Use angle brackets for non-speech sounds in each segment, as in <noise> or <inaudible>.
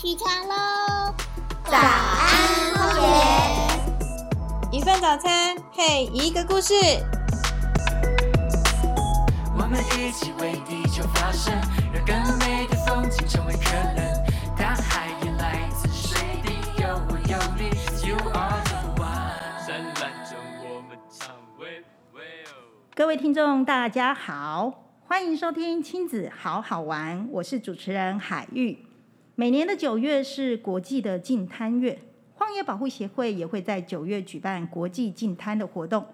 起床喽！早安，荒野。一份早餐配一个故事。我们一起为地球发声，让更美的风景成为可能。大海也来自水滴，有我有你，You are the one。灿烂中我们唱喂喂哦。各位听众，大家好，欢迎收听亲子好好玩，我是主持人海玉。每年的九月是国际的净滩月，荒野保护协会也会在九月举办国际净滩的活动。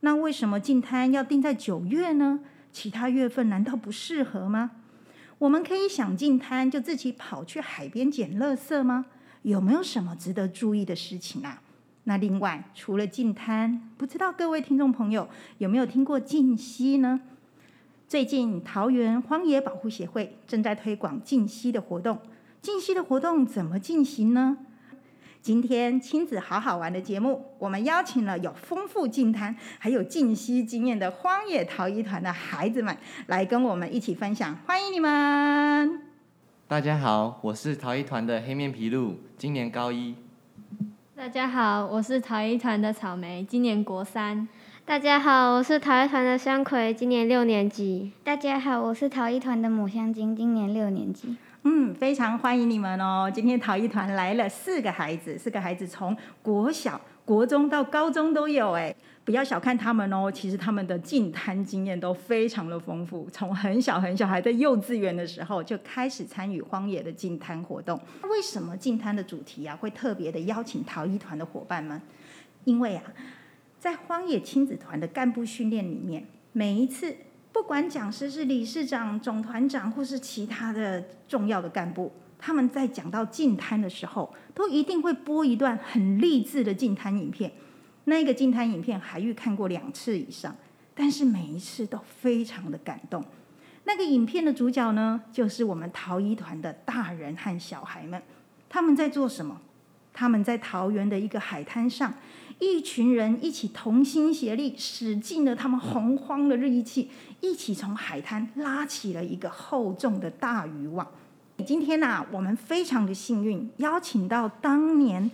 那为什么净滩要定在九月呢？其他月份难道不适合吗？我们可以想净滩就自己跑去海边捡垃圾吗？有没有什么值得注意的事情啊？那另外，除了净滩，不知道各位听众朋友有没有听过净溪呢？最近桃园荒野保护协会正在推广净溪的活动。净溪的活动怎么进行呢？今天亲子好好玩的节目，我们邀请了有丰富净滩还有静息经验的荒野陶艺团的孩子们来跟我们一起分享，欢迎你们！大家好，我是陶艺团的黑面皮鹿，今年高一。大家好，我是陶艺团的草莓，今年国三。大家好，我是陶艺团的香葵，今年六年级。大家好，我是陶艺团的抹香鲸，今年六年级。嗯，非常欢迎你们哦！今天陶艺团来了四个孩子，四个孩子从国小、国中到高中都有哎，不要小看他们哦，其实他们的进摊经验都非常的丰富，从很小很小还在幼稚园的时候就开始参与荒野的进摊活动。为什么进摊的主题啊会特别的邀请陶艺团的伙伴们？因为啊，在荒野亲子团的干部训练里面，每一次。不管讲师是理事长、总团长，或是其他的重要的干部，他们在讲到净滩的时候，都一定会播一段很励志的净滩影片。那个净滩影片，海玉看过两次以上，但是每一次都非常的感动。那个影片的主角呢，就是我们陶艺团的大人和小孩们。他们在做什么？他们在桃园的一个海滩上。一群人一起同心协力，使尽了他们洪荒的力气，一起从海滩拉起了一个厚重的大渔网。今天呢，我们非常的幸运，邀请到当年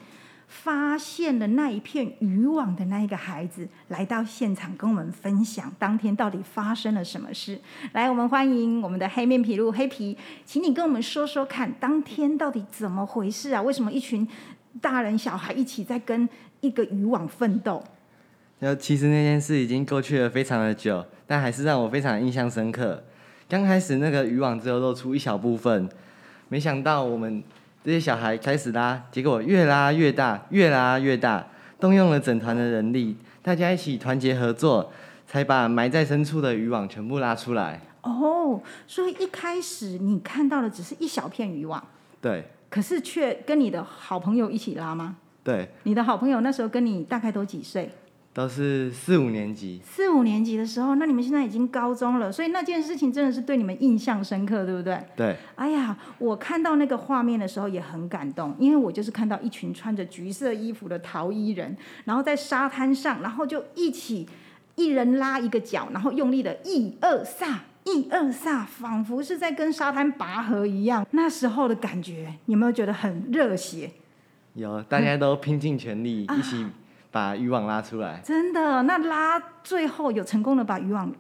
发现了那一片渔网的那一个孩子来到现场，跟我们分享当天到底发生了什么事。来，我们欢迎我们的黑面皮鹿黑皮，请你跟我们说说看，当天到底怎么回事啊？为什么一群大人小孩一起在跟？一个渔网奋斗。然后其实那件事已经过去了非常的久，但还是让我非常印象深刻。刚开始那个渔网只有露出一小部分，没想到我们这些小孩开始拉，结果越拉越大，越拉越大，动用了整团的人力，大家一起团结合作，才把埋在深处的渔网全部拉出来。哦，所以一开始你看到的只是一小片渔网，对，可是却跟你的好朋友一起拉吗？对，你的好朋友那时候跟你大概都几岁？都是四五年级。四五年级的时候，那你们现在已经高中了，所以那件事情真的是对你们印象深刻，对不对？对。哎呀，我看到那个画面的时候也很感动，因为我就是看到一群穿着橘色衣服的陶衣人，然后在沙滩上，然后就一起一人拉一个脚，然后用力的一二撒一二撒，仿佛是在跟沙滩拔河一样。那时候的感觉，有没有觉得很热血？有，大家都拼尽全力，一起把渔网拉出来。真的，那拉最后有成功的把渔网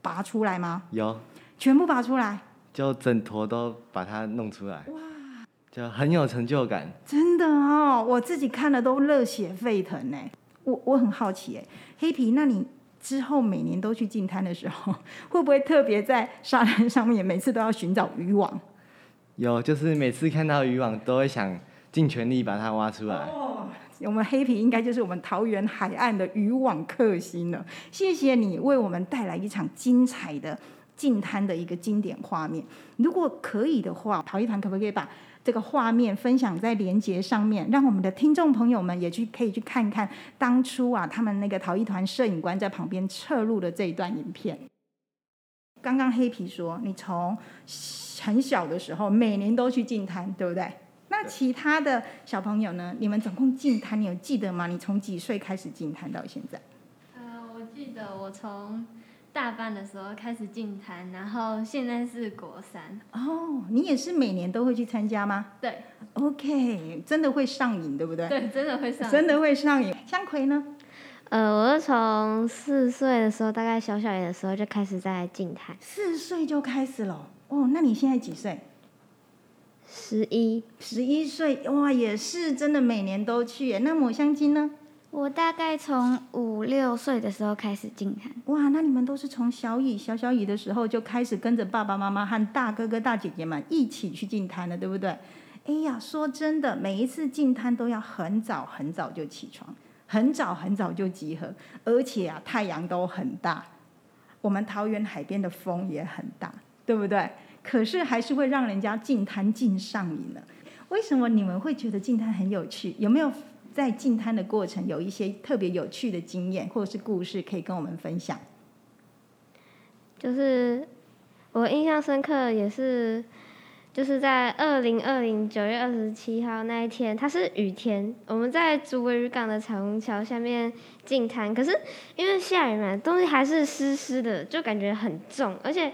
拔出来吗？有，全部拔出来，就整坨都把它弄出来。哇，就很有成就感。真的哦，我自己看了都热血沸腾呢。我我很好奇哎，黑皮，那你之后每年都去进滩的时候，<laughs> 会不会特别在沙滩上面每次都要寻找渔网？有，就是每次看到渔网都会想。尽全力把它挖出来。哦，我们黑皮应该就是我们桃园海岸的渔网克星了。谢谢你为我们带来一场精彩的净滩的一个经典画面。如果可以的话，陶艺团可不可以把这个画面分享在连接上面，让我们的听众朋友们也去可以去看看当初啊，他们那个陶艺团摄影官在旁边侧录的这一段影片。刚刚黑皮说，你从很小的时候每年都去净滩，对不对？那其他的小朋友呢？你们总共进滩，你有记得吗？你从几岁开始进滩到现在？呃，我记得我从大班的时候开始进滩，然后现在是国三。哦，你也是每年都会去参加吗对？OK，真的会上瘾，对不对？对，真的会上。真的会上瘾。香葵呢？呃，我是从四岁的时候，大概小小一的时候就开始在净滩，四岁就开始了。哦，那你现在几岁？十一。十一岁，哇，也是真的每年都去耶。那抹香鲸呢？我大概从五六岁的时候开始进滩。哇，那你们都是从小雨小小雨的时候就开始跟着爸爸妈妈和大哥哥大姐姐们一起去进滩了，对不对？哎呀，说真的，每一次进滩都要很早很早就起床，很早很早就集合，而且啊，太阳都很大，我们桃园海边的风也很大，对不对？可是还是会让人家进滩进上瘾了。为什么你们会觉得进滩很有趣？有没有在进滩的过程有一些特别有趣的经验或者是故事可以跟我们分享？就是我印象深刻，也是就是在二零二零九月二十七号那一天，它是雨天，我们在竹围渔港的彩虹桥下面进滩，可是因为下雨嘛，东西还是湿湿的，就感觉很重，而且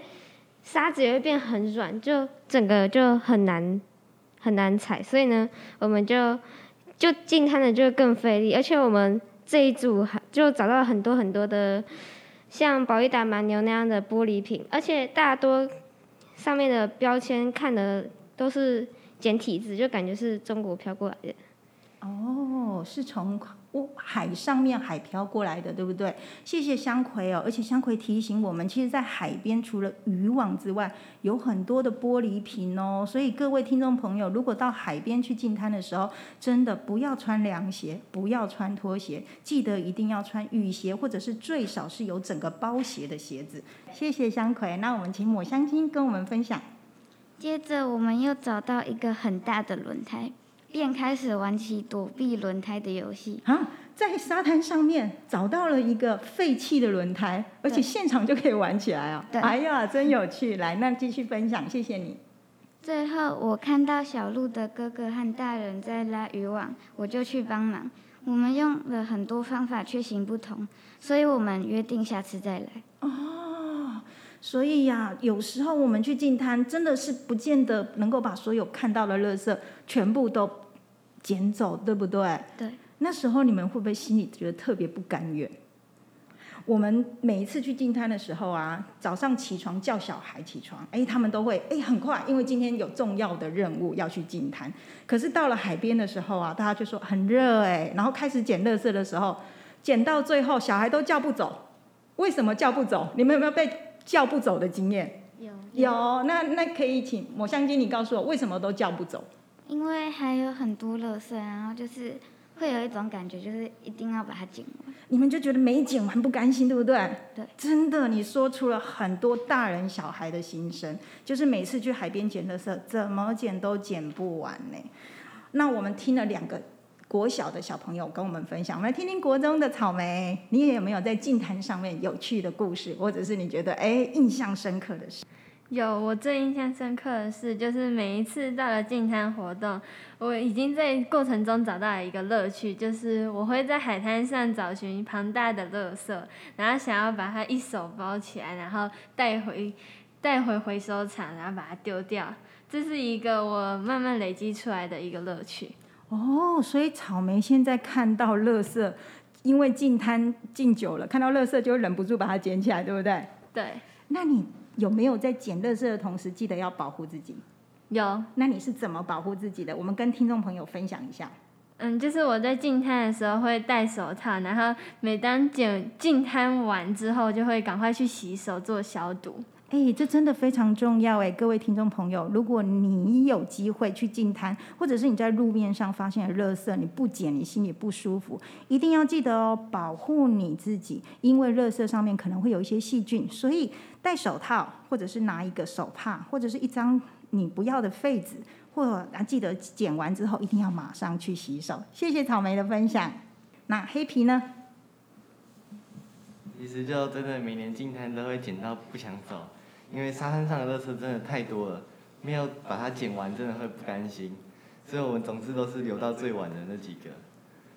沙子也会变很软，就整个就很难很难踩，所以呢，我们就就进滩的就更费力，而且我们这一组还就找到很多很多的。像宝利达蛮牛那样的玻璃瓶，而且大多上面的标签看的都是简体字，就感觉是中国飘过来的。哦，是从海上面海漂过来的，对不对？谢谢香葵哦，而且香葵提醒我们，其实，在海边除了渔网之外，有很多的玻璃瓶哦。所以各位听众朋友，如果到海边去进滩的时候，真的不要穿凉鞋，不要穿拖鞋，记得一定要穿雨鞋，或者是最少是有整个包鞋的鞋子。谢谢香葵，那我们请抹香鲸跟我们分享。接着，我们又找到一个很大的轮胎。便开始玩起躲避轮胎的游戏啊！在沙滩上面找到了一个废弃的轮胎，而且现场就可以玩起来啊！哎呀，真有趣！来，那继续分享，谢谢你。最后，我看到小鹿的哥哥和大人在拉渔网，我就去帮忙。我们用了很多方法，却行不通，所以我们约定下次再来。哦，所以呀，有时候我们去进摊，真的是不见得能够把所有看到的垃圾全部都。捡走，对不对？对。那时候你们会不会心里觉得特别不甘愿？我们每一次去进摊的时候啊，早上起床叫小孩起床，哎，他们都会哎很快，因为今天有重要的任务要去进摊。可是到了海边的时候啊，大家就说很热哎，然后开始捡垃圾的时候，捡到最后小孩都叫不走。为什么叫不走？你们有没有被叫不走的经验？有。有，那那可以请抹香鲸，你告诉我为什么都叫不走？因为还有很多垃圾，然后就是会有一种感觉，就是一定要把它捡完。你们就觉得没捡完不甘心，对不对？对。真的，你说出了很多大人小孩的心声，就是每次去海边捡垃圾，怎么捡都捡不完呢。那我们听了两个国小的小朋友跟我们分享，我们来听听国中的草莓，你也有没有在净滩上面有趣的故事，或者是你觉得哎印象深刻的事？有，我最印象深刻的是，就是每一次到了进滩活动，我已经在过程中找到了一个乐趣，就是我会在海滩上找寻庞大的垃圾，然后想要把它一手包起来，然后带回 <laughs> 带回回收厂，然后把它丢掉。这是一个我慢慢累积出来的一个乐趣。哦，所以草莓现在看到垃圾，因为进摊进久了，看到垃圾就忍不住把它捡起来，对不对？对。那你？有没有在捡垃圾的同时，记得要保护自己？有。那你是怎么保护自己的？我们跟听众朋友分享一下。嗯，就是我在进摊的时候会戴手套，然后每当捡进摊完之后，就会赶快去洗手做消毒。哎，这真的非常重要哎！各位听众朋友，如果你有机会去进摊，或者是你在路面上发现了垃圾，你不捡，你心里不舒服，一定要记得哦，保护你自己，因为垃圾上面可能会有一些细菌，所以戴手套，或者是拿一个手帕，或者是一张你不要的废纸，或啊，记得捡完之后一定要马上去洗手。谢谢草莓的分享。那黑皮呢？其实就真的每年进摊都会捡到不想走。因为沙滩上的垃圾真的太多了，没有把它捡完，真的会不甘心，所以我们总是都是留到最晚的那几个，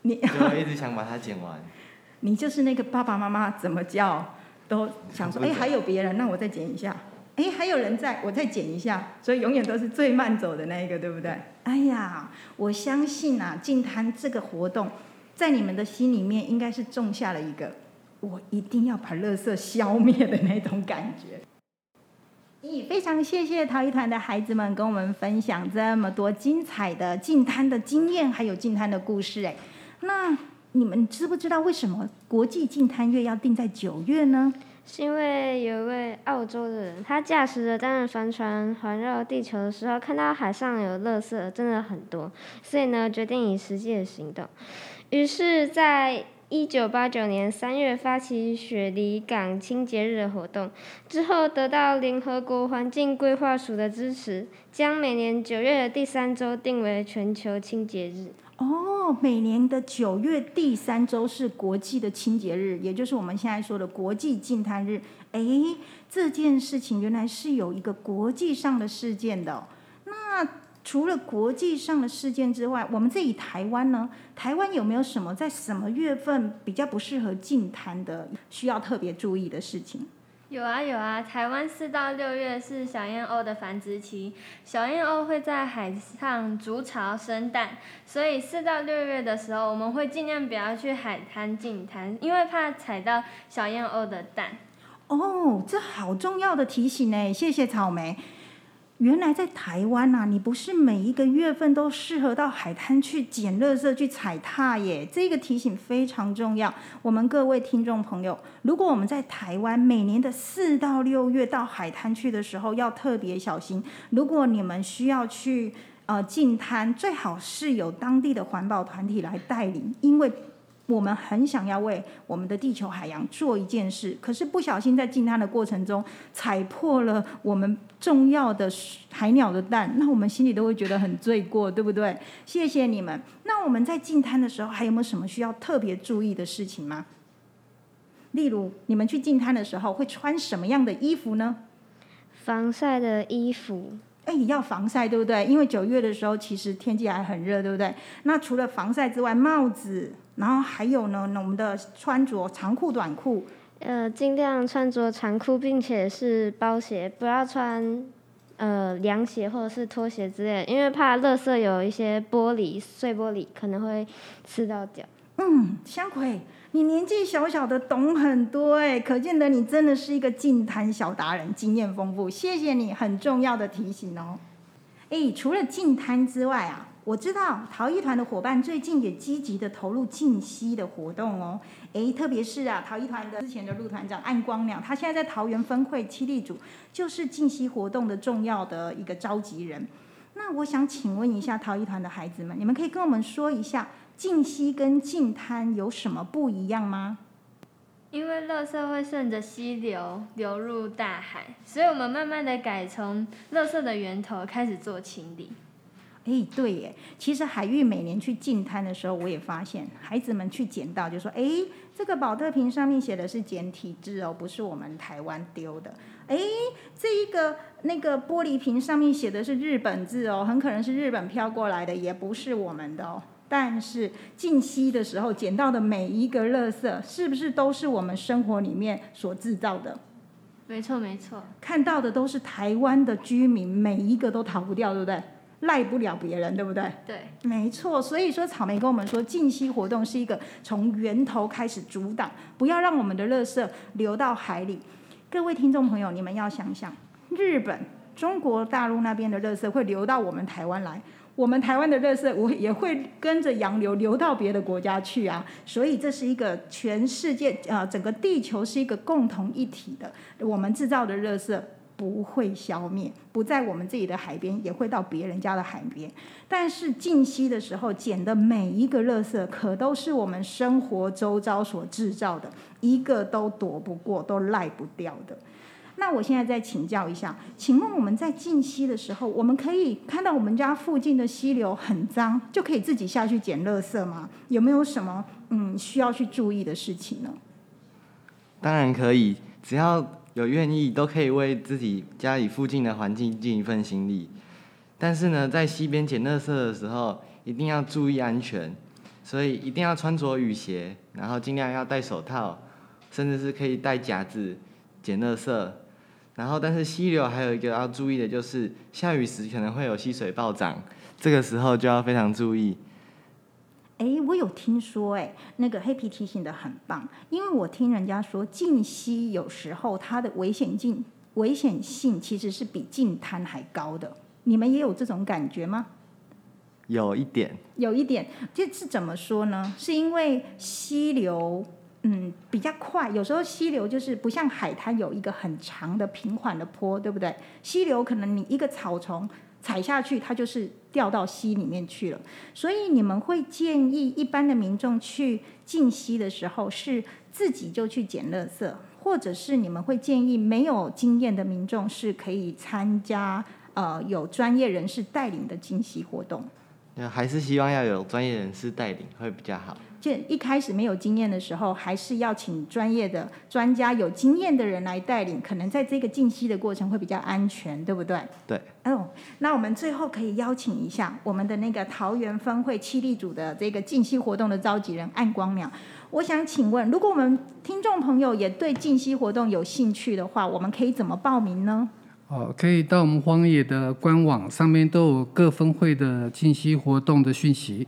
你就会一直想把它捡完。<laughs> 你就是那个爸爸妈妈怎么叫都想说，哎，还有别人，那我再捡一下。哎，还有人在，我再捡一下。所以永远都是最慢走的那一个，对不对？哎呀，我相信啊，净滩这个活动，在你们的心里面应该是种下了一个，我一定要把垃圾消灭的那种感觉。咦，非常谢谢陶艺团的孩子们跟我们分享这么多精彩的净滩的经验，还有净滩的故事。哎，那你们知不知道为什么国际净滩月要定在九月呢？是因为有一位澳洲的人，他驾驶着单人帆船环绕地球的时候，看到海上有垃圾，真的很多，所以呢，决定以实际的行动。于是，在一九八九年三月发起雪梨港清洁日的活动，之后得到联合国环境规划署的支持，将每年九月的第三周定为全球清洁日。哦，每年的九月第三周是国际的清洁日，也就是我们现在说的国际净滩日。哎，这件事情原来是有一个国际上的事件的。那除了国际上的事件之外，我们这里台湾呢？台湾有没有什么在什么月份比较不适合进滩的，需要特别注意的事情？有啊有啊，台湾四到六月是小燕鸥的繁殖期，小燕鸥会在海上筑巢生蛋，所以四到六月的时候，我们会尽量不要去海滩进滩，因为怕踩到小燕鸥的蛋。哦，这好重要的提醒呢，谢谢草莓。原来在台湾呐，你不是每一个月份都适合到海滩去捡垃圾、去踩踏耶。这个提醒非常重要。我们各位听众朋友，如果我们在台湾每年的四到六月到海滩去的时候，要特别小心。如果你们需要去呃进滩，最好是有当地的环保团体来带领，因为。我们很想要为我们的地球海洋做一件事，可是不小心在进滩的过程中踩破了我们重要的海鸟的蛋，那我们心里都会觉得很罪过，对不对？谢谢你们。那我们在进滩的时候还有没有什么需要特别注意的事情吗？例如，你们去进滩的时候会穿什么样的衣服呢？防晒的衣服。哎，要防晒，对不对？因为九月的时候其实天气还很热，对不对？那除了防晒之外，帽子。然后还有呢，我们的穿着长裤、短裤，呃，尽量穿着长裤，并且是包鞋，不要穿呃凉鞋或者是拖鞋之类，因为怕垃圾有一些玻璃碎玻璃可能会刺到脚。嗯，香葵，你年纪小小的懂很多哎，可见得你真的是一个净滩小达人，经验丰富。谢谢你，很重要的提醒哦。哎，除了净滩之外啊。我知道陶艺团的伙伴最近也积极的投入静息的活动哦，诶，特别是啊，陶艺团的之前的陆团长暗光鸟，他现在在桃园分会七力组，就是静息活动的重要的一个召集人。那我想请问一下陶艺团的孩子们，你们可以跟我们说一下静息跟静滩有什么不一样吗？因为垃圾会顺着溪流流入大海，所以我们慢慢的改从垃圾的源头开始做清理。哎，对耶，其实海域每年去进滩的时候，我也发现孩子们去捡到，就说：“哎，这个保特瓶上面写的是简体字哦，不是我们台湾丢的。”哎，这一个那个玻璃瓶上面写的是日本字哦，很可能是日本飘过来的，也不是我们的哦。但是近期的时候捡到的每一个垃圾，是不是都是我们生活里面所制造的？没错，没错，看到的都是台湾的居民，每一个都逃不掉，对不对？赖不了别人，对不对？对，没错。所以说，草莓跟我们说，净息活动是一个从源头开始阻挡，不要让我们的垃圾流到海里。各位听众朋友，你们要想想，日本、中国大陆那边的垃圾会流到我们台湾来，我们台湾的垃圾我也会跟着洋流流到别的国家去啊。所以这是一个全世界啊，整个地球是一个共同一体的，我们制造的垃圾。不会消灭，不在我们自己的海边，也会到别人家的海边。但是近期的时候捡的每一个垃圾，可都是我们生活周遭所制造的，一个都躲不过，都赖不掉的。那我现在再请教一下，请问我们在进溪的时候，我们可以看到我们家附近的溪流很脏，就可以自己下去捡垃圾吗？有没有什么嗯需要去注意的事情呢？当然可以，只要。有愿意都可以为自己家里附近的环境尽一份心力，但是呢，在溪边捡垃圾的时候，一定要注意安全，所以一定要穿着雨鞋，然后尽量要戴手套，甚至是可以戴夹子捡垃圾。然后，但是溪流还有一个要注意的就是，下雨时可能会有溪水暴涨，这个时候就要非常注意。哎，我有听说，哎，那个黑皮提醒的很棒，因为我听人家说近溪有时候它的危险性危险性其实是比近滩还高的。你们也有这种感觉吗？有一点，有一点，这是怎么说呢？是因为溪流，嗯，比较快。有时候溪流就是不像海滩有一个很长的平缓的坡，对不对？溪流可能你一个草丛踩下去，它就是掉到溪里面去了。所以你们会建议一般的民众去进溪的时候，是自己就去捡垃圾，或者是你们会建议没有经验的民众是可以参加呃有专业人士带领的进溪活动。那还是希望要有专业人士带领会比较好。就一开始没有经验的时候，还是要请专业的专家、有经验的人来带领，可能在这个静息的过程会比较安全，对不对？对。哦，那我们最后可以邀请一下我们的那个桃园分会七力组的这个静息活动的召集人暗光鸟。我想请问，如果我们听众朋友也对静息活动有兴趣的话，我们可以怎么报名呢？哦，可以到我们荒野的官网上面都有各分会的静息活动的讯息。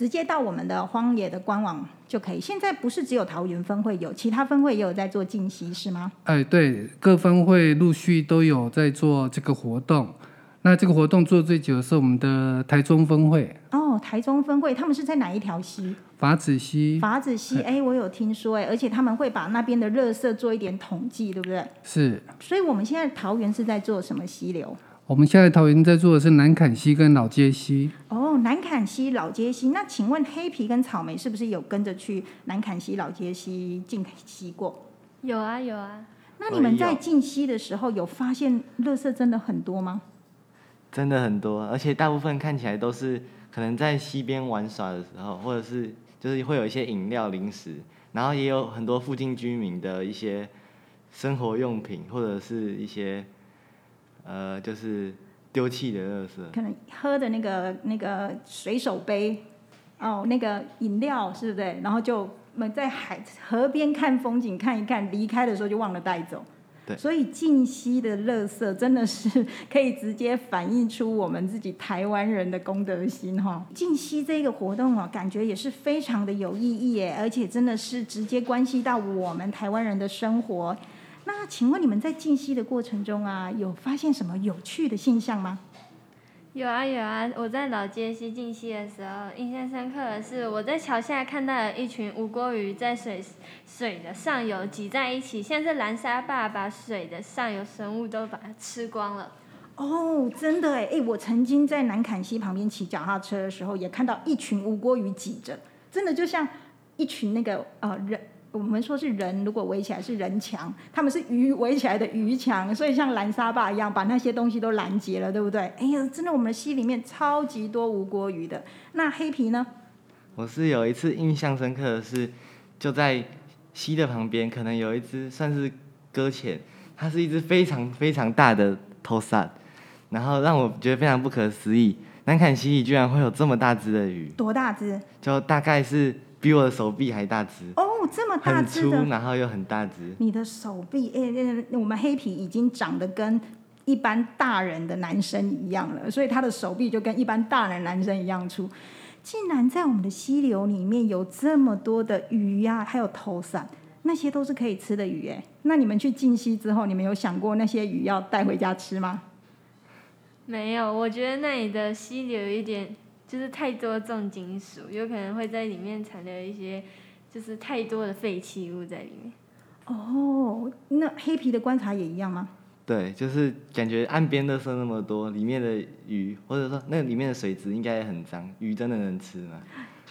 直接到我们的荒野的官网就可以。现在不是只有桃园分会有，其他分会也有在做进溪，是吗？哎，对，各分会陆续都有在做这个活动。那这个活动做最久的是我们的台中分会。哦，台中分会他们是在哪一条溪？法子溪。法子溪，哎，我有听说，哎，而且他们会把那边的垃圾做一点统计，对不对？是。所以我们现在桃园是在做什么溪流？我们现在桃园在做的是南坎溪跟老街溪。哦，南坎溪、老街溪。那请问黑皮跟草莓是不是有跟着去南坎溪、老街溪进溪过？有啊，有啊。那你们在进溪的时候有发现垃圾真的很多吗？真的很多，而且大部分看起来都是可能在溪边玩耍的时候，或者是就是会有一些饮料、零食，然后也有很多附近居民的一些生活用品，或者是一些呃，就是丢弃的垃圾。可能喝的那个那个水手杯，哦，那个饮料是不是？然后就我们在海河边看风景看一看，离开的时候就忘了带走。所以近溪的垃圾真的是可以直接反映出我们自己台湾人的公德心哈。近溪这个活动啊，感觉也是非常的有意义耶，而且真的是直接关系到我们台湾人的生活。那请问你们在静息的过程中啊，有发现什么有趣的现象吗？有啊有啊，我在老街溪静溪的时候，印象深刻的是我在桥下看到了一群无锅鱼在水水的上游挤在一起，像是蓝沙坝把水的上游生物都把它吃光了。哦，真的哎哎，我曾经在南坎溪旁边骑脚踏车的时候，也看到一群无锅鱼挤着，真的就像一群那个呃人。我们说是人，如果围起来是人墙，他们是鱼围起来的鱼墙，所以像拦沙坝一样，把那些东西都拦截了，对不对？哎呀，真的，我们溪里面超级多无锅鱼的。那黑皮呢？我是有一次印象深刻的是，就在溪的旁边，可能有一只算是搁浅，它是一只非常非常大的头伞，然后让我觉得非常不可思议，南坎溪里居然会有这么大只的鱼。多大只？就大概是比我的手臂还大只。哦。这么大只的，然后又很大只。你的手臂，哎，我们黑皮已经长得跟一般大人的男生一样了，所以他的手臂就跟一般大人男生一样粗。竟然在我们的溪流里面有这么多的鱼呀，还有头伞，那些都是可以吃的鱼哎。那你们去进溪之后，你们有想过那些鱼要带回家吃吗？没有，我觉得那里的溪流有一点就是太多重金属，有可能会在里面残留一些。就是太多的废弃物在里面。哦，那黑皮的观察也一样吗？对，就是感觉岸边垃圾那么多，里面的鱼或者说那里面的水质应该也很脏，鱼真的能吃吗？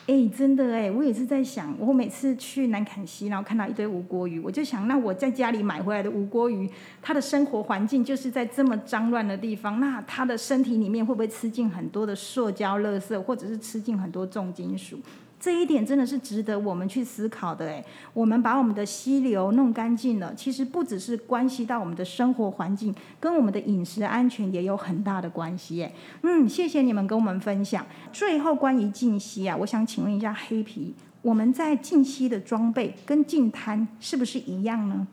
哎，真的哎，我也是在想，我每次去南坎溪，然后看到一堆无锅鱼，我就想，那我在家里买回来的无锅鱼，它的生活环境就是在这么脏乱的地方，那它的身体里面会不会吃进很多的塑胶垃圾，或者是吃进很多重金属？这一点真的是值得我们去思考的诶，我们把我们的溪流弄干净了，其实不只是关系到我们的生活环境，跟我们的饮食安全也有很大的关系诶。嗯，谢谢你们跟我们分享。最后关于静溪啊，我想请问一下黑皮，我们在静溪的装备跟净滩是不是一样呢？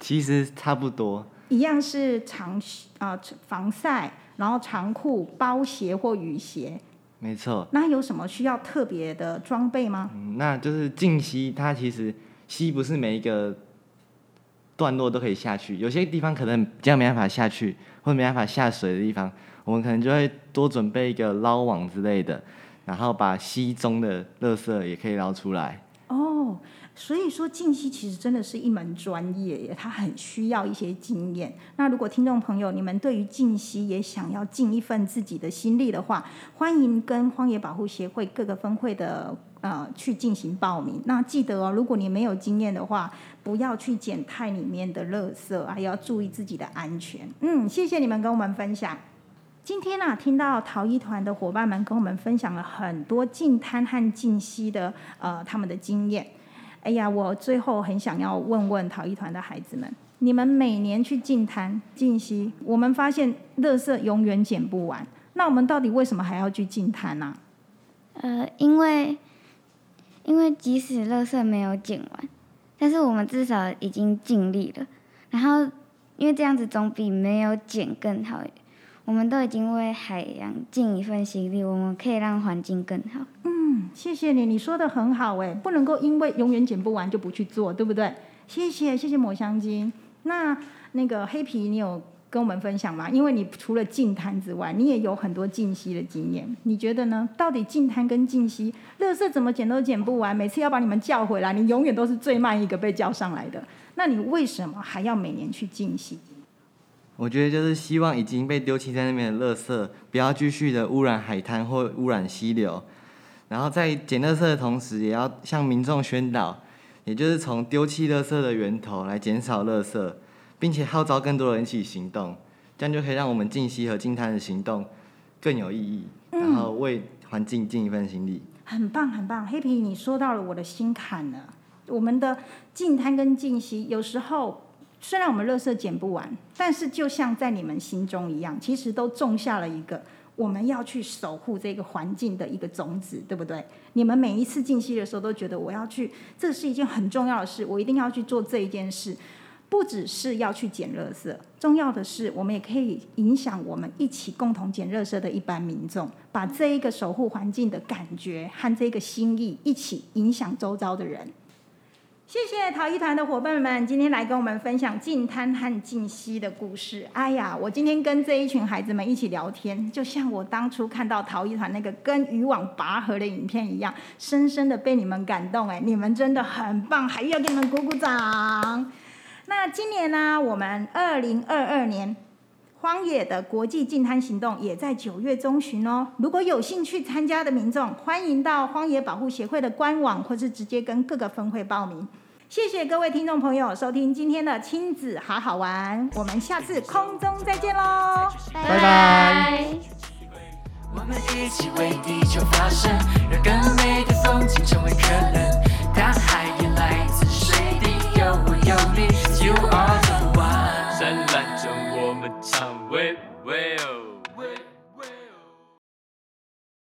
其实差不多，一样是长啊、防晒，然后长裤、包鞋或雨鞋。没错。那有什么需要特别的装备吗？嗯，那就是静息，它其实溪不是每一个段落都可以下去，有些地方可能比较没办法下去，或者没办法下水的地方，我们可能就会多准备一个捞网之类的，然后把溪中的垃圾也可以捞出来。哦，所以说静息其实真的是一门专业，它很需要一些经验。那如果听众朋友你们对于静息也想要尽一份自己的心力的话，欢迎跟荒野保护协会各个分会的呃去进行报名。那记得哦，如果你没有经验的话，不要去捡太里面的垃圾，还要注意自己的安全。嗯，谢谢你们跟我们分享。今天啊，听到陶艺团的伙伴们跟我们分享了很多净滩和净溪的呃他们的经验。哎呀，我最后很想要问问陶艺团的孩子们，你们每年去净滩、净溪，我们发现垃圾永远捡不完，那我们到底为什么还要去净滩呢？呃，因为因为即使垃圾没有捡完，但是我们至少已经尽力了。然后，因为这样子总比没有捡更好。我们都已经为海洋尽一份心力，我们可以让环境更好。谢谢你，你说的很好哎，不能够因为永远捡不完就不去做，对不对？谢谢，谢谢抹香鲸。那那个黑皮，你有跟我们分享吗？因为你除了净滩之外，你也有很多净溪的经验，你觉得呢？到底净滩跟净溪，垃圾怎么捡都捡不完，每次要把你们叫回来，你永远都是最慢一个被叫上来的。那你为什么还要每年去净溪？我觉得就是希望已经被丢弃在那边的垃圾，不要继续的污染海滩或污染溪流。然后在捡垃圾的同时，也要向民众宣导，也就是从丢弃垃圾的源头来减少垃圾，并且号召更多人一起行动，这样就可以让我们净溪和净滩的行动更有意义，然后为环境尽一份心力。很棒，很棒，黑皮，你说到了我的心坎了。我们的净滩跟净息，有时候。虽然我们垃圾捡不完，但是就像在你们心中一样，其实都种下了一个我们要去守护这个环境的一个种子，对不对？你们每一次进溪的时候都觉得我要去，这是一件很重要的事，我一定要去做这一件事。不只是要去捡垃圾，重要的是我们也可以影响我们一起共同捡垃圾的一般民众，把这一个守护环境的感觉和这个心意一起影响周遭的人。谢谢陶艺团的伙伴们，今天来跟我们分享净滩和净溪的故事。哎呀，我今天跟这一群孩子们一起聊天，就像我当初看到陶艺团那个跟渔网拔河的影片一样，深深的被你们感动。哎，你们真的很棒，还要给你们鼓鼓掌。那今年呢，我们二零二二年荒野的国际净滩行动也在九月中旬哦。如果有兴趣参加的民众，欢迎到荒野保护协会的官网，或是直接跟各个分会报名。谢谢各位听众朋友收听今天的亲子好好玩，我们下次空中再见喽，拜拜。我们一起为地球发声，让更美的风景成为可能。大海也来自水滴，有我有你，You are the macam web well